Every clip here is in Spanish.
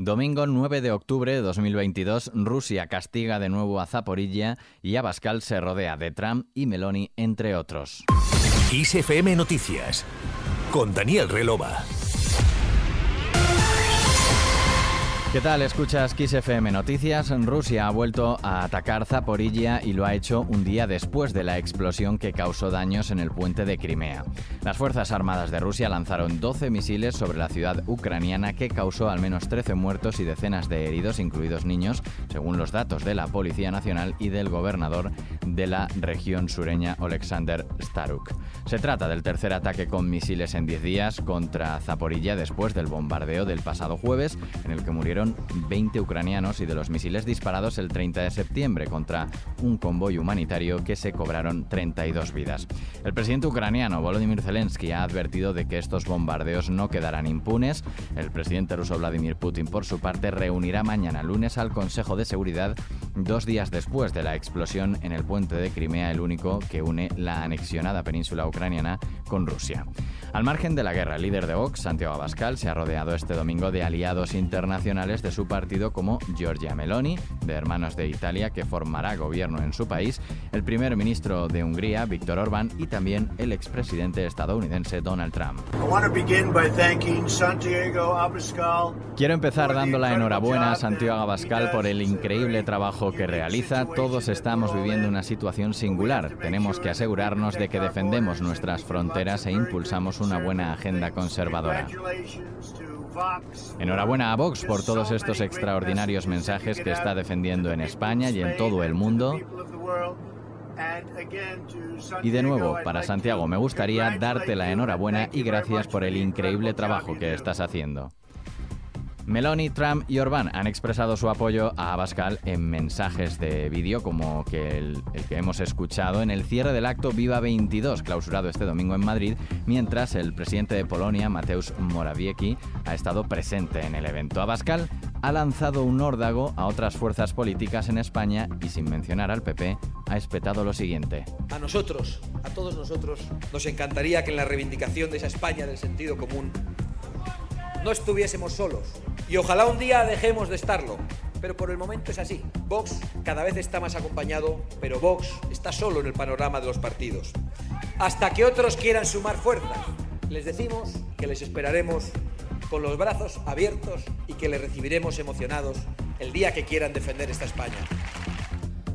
Domingo 9 de octubre de 2022, Rusia castiga de nuevo a Zaporilla y Abascal se rodea de Trump y Meloni, entre otros. ISFM Noticias con Daniel Relova. ¿Qué tal? Escuchas Kiss FM Noticias. Rusia ha vuelto a atacar Zaporilla y lo ha hecho un día después de la explosión que causó daños en el puente de Crimea. Las Fuerzas Armadas de Rusia lanzaron 12 misiles sobre la ciudad ucraniana que causó al menos 13 muertos y decenas de heridos, incluidos niños, según los datos de la Policía Nacional y del gobernador de la región sureña, Alexander Staruk. Se trata del tercer ataque con misiles en 10 días contra Zaporilla después del bombardeo del pasado jueves, en el que murieron 20 ucranianos y de los misiles disparados el 30 de septiembre contra un convoy humanitario que se cobraron 32 vidas. El presidente ucraniano Volodymyr Zelensky ha advertido de que estos bombardeos no quedarán impunes. El presidente ruso Vladimir Putin, por su parte, reunirá mañana lunes al Consejo de Seguridad dos días después de la explosión en el puente de Crimea, el único que une la anexionada península ucraniana con Rusia. Al margen de la guerra, el líder de Vox, Santiago Abascal, se ha rodeado este domingo de aliados internacionales de su partido como Giorgia Meloni, de Hermanos de Italia, que formará gobierno en su país, el primer ministro de Hungría, Víctor Orbán, y también el expresidente estadounidense Donald Trump. Quiero empezar dando la enhorabuena a Santiago Abascal por el increíble trabajo que realiza. Todos estamos viviendo una situación singular. Tenemos que asegurarnos de que defendemos nuestras fronteras e impulsamos una buena agenda conservadora. Enhorabuena a Vox por todos estos extraordinarios mensajes que está defendiendo en España y en todo el mundo. Y de nuevo, para Santiago, me gustaría darte la enhorabuena y gracias por el increíble trabajo que estás haciendo. Meloni, Trump y Orbán han expresado su apoyo a Abascal en mensajes de vídeo como que el, que hemos escuchado en el cierre del acto Viva 22, clausurado este domingo en Madrid, mientras el presidente de Polonia, Mateusz Morawiecki, ha estado presente en el evento. Abascal ha lanzado un órdago a otras fuerzas políticas en España y sin mencionar al PP ha espetado lo siguiente. A nosotros, a todos nosotros, nos encantaría que en la reivindicación de esa España del sentido común no estuviésemos solos. Y ojalá un día dejemos de estarlo. Pero por el momento es así. Vox cada vez está más acompañado, pero Vox está solo en el panorama de los partidos. Hasta que otros quieran sumar fuerzas, les decimos que les esperaremos con los brazos abiertos y que les recibiremos emocionados el día que quieran defender esta España.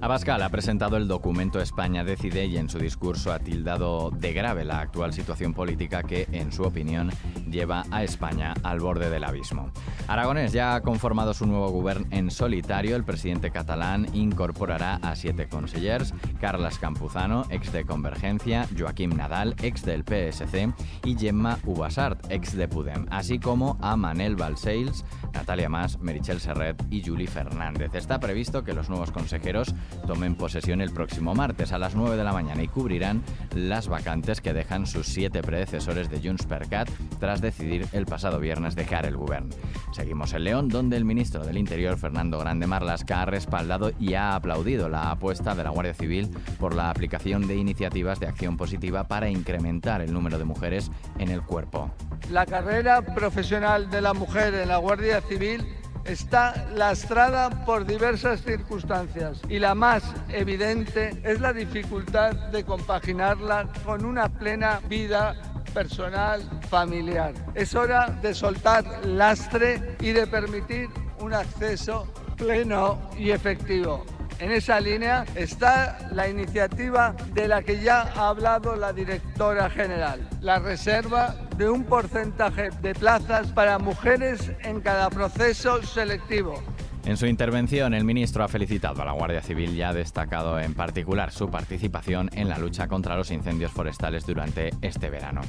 Abascal ha presentado el documento España Decide y en su discurso ha tildado de grave la actual situación política que, en su opinión, lleva a España al borde del abismo. Aragonés ya ha conformado su nuevo gobierno en solitario. El presidente catalán incorporará a siete consellers, Carlas Campuzano, ex de Convergencia, Joaquim Nadal, ex del PSC, y Gemma Ubasart, ex de Pudem, así como a Manel Balseils, Natalia Mas, Merichel Serret y Juli Fernández. Está previsto que los nuevos consejeros tomen posesión el próximo martes a las 9 de la mañana y cubrirán las vacantes que dejan sus siete predecesores de Junts per Cat tras decidir el pasado viernes dejar el gobierno. Seguimos en León, donde el ministro del Interior, Fernando Grande Marlasca, ha respaldado y ha aplaudido la apuesta de la Guardia Civil por la aplicación de iniciativas de acción positiva para incrementar el número de mujeres en el cuerpo. La carrera profesional de la mujer en la Guardia Civil está lastrada por diversas circunstancias y la más evidente es la dificultad de compaginarla con una plena vida personal, familiar. Es hora de soltar lastre y de permitir un acceso pleno y efectivo en esa línea está la iniciativa de la que ya ha hablado la directora general, la reserva de un porcentaje de plazas para mujeres en cada proceso selectivo. En su intervención, el ministro ha felicitado a la Guardia Civil y ha destacado en particular su participación en la lucha contra los incendios forestales durante este verano.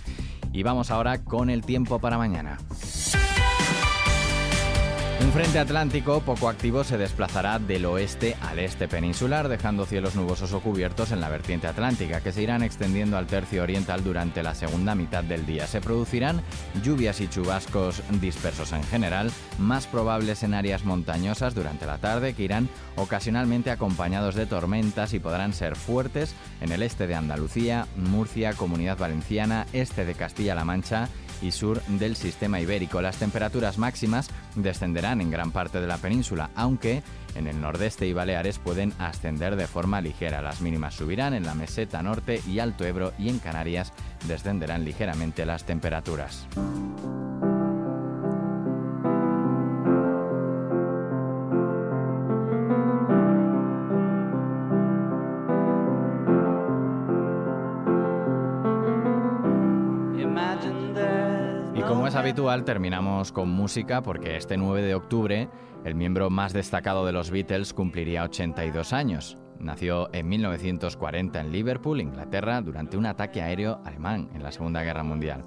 Y vamos ahora con el tiempo para mañana. Un frente atlántico poco activo se desplazará del oeste al este peninsular, dejando cielos nubosos o cubiertos en la vertiente atlántica, que se irán extendiendo al tercio oriental durante la segunda mitad del día. Se producirán lluvias y chubascos dispersos en general, más probables en áreas montañosas durante la tarde, que irán ocasionalmente acompañados de tormentas y podrán ser fuertes en el este de Andalucía, Murcia, Comunidad Valenciana, este de Castilla-La Mancha y sur del sistema ibérico. Las temperaturas máximas descenderán en gran parte de la península, aunque en el nordeste y Baleares pueden ascender de forma ligera. Las mínimas subirán en la meseta norte y Alto Ebro y en Canarias descenderán ligeramente las temperaturas. Habitual, terminamos con música porque este 9 de octubre el miembro más destacado de los Beatles cumpliría 82 años. Nació en 1940 en Liverpool, Inglaterra, durante un ataque aéreo alemán en la Segunda Guerra Mundial.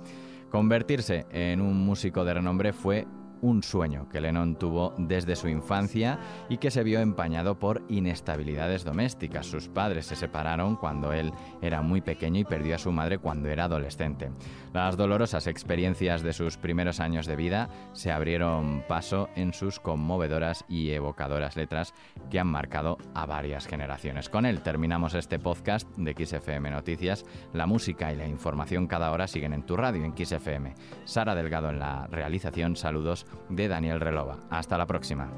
Convertirse en un músico de renombre fue un sueño que Lennon tuvo desde su infancia y que se vio empañado por inestabilidades domésticas. Sus padres se separaron cuando él era muy pequeño y perdió a su madre cuando era adolescente. Las dolorosas experiencias de sus primeros años de vida se abrieron paso en sus conmovedoras y evocadoras letras que han marcado a varias generaciones. Con él terminamos este podcast de XFM Noticias. La música y la información cada hora siguen en tu radio en XFM. Sara Delgado en la realización. Saludos de Daniel Relova. Hasta la próxima.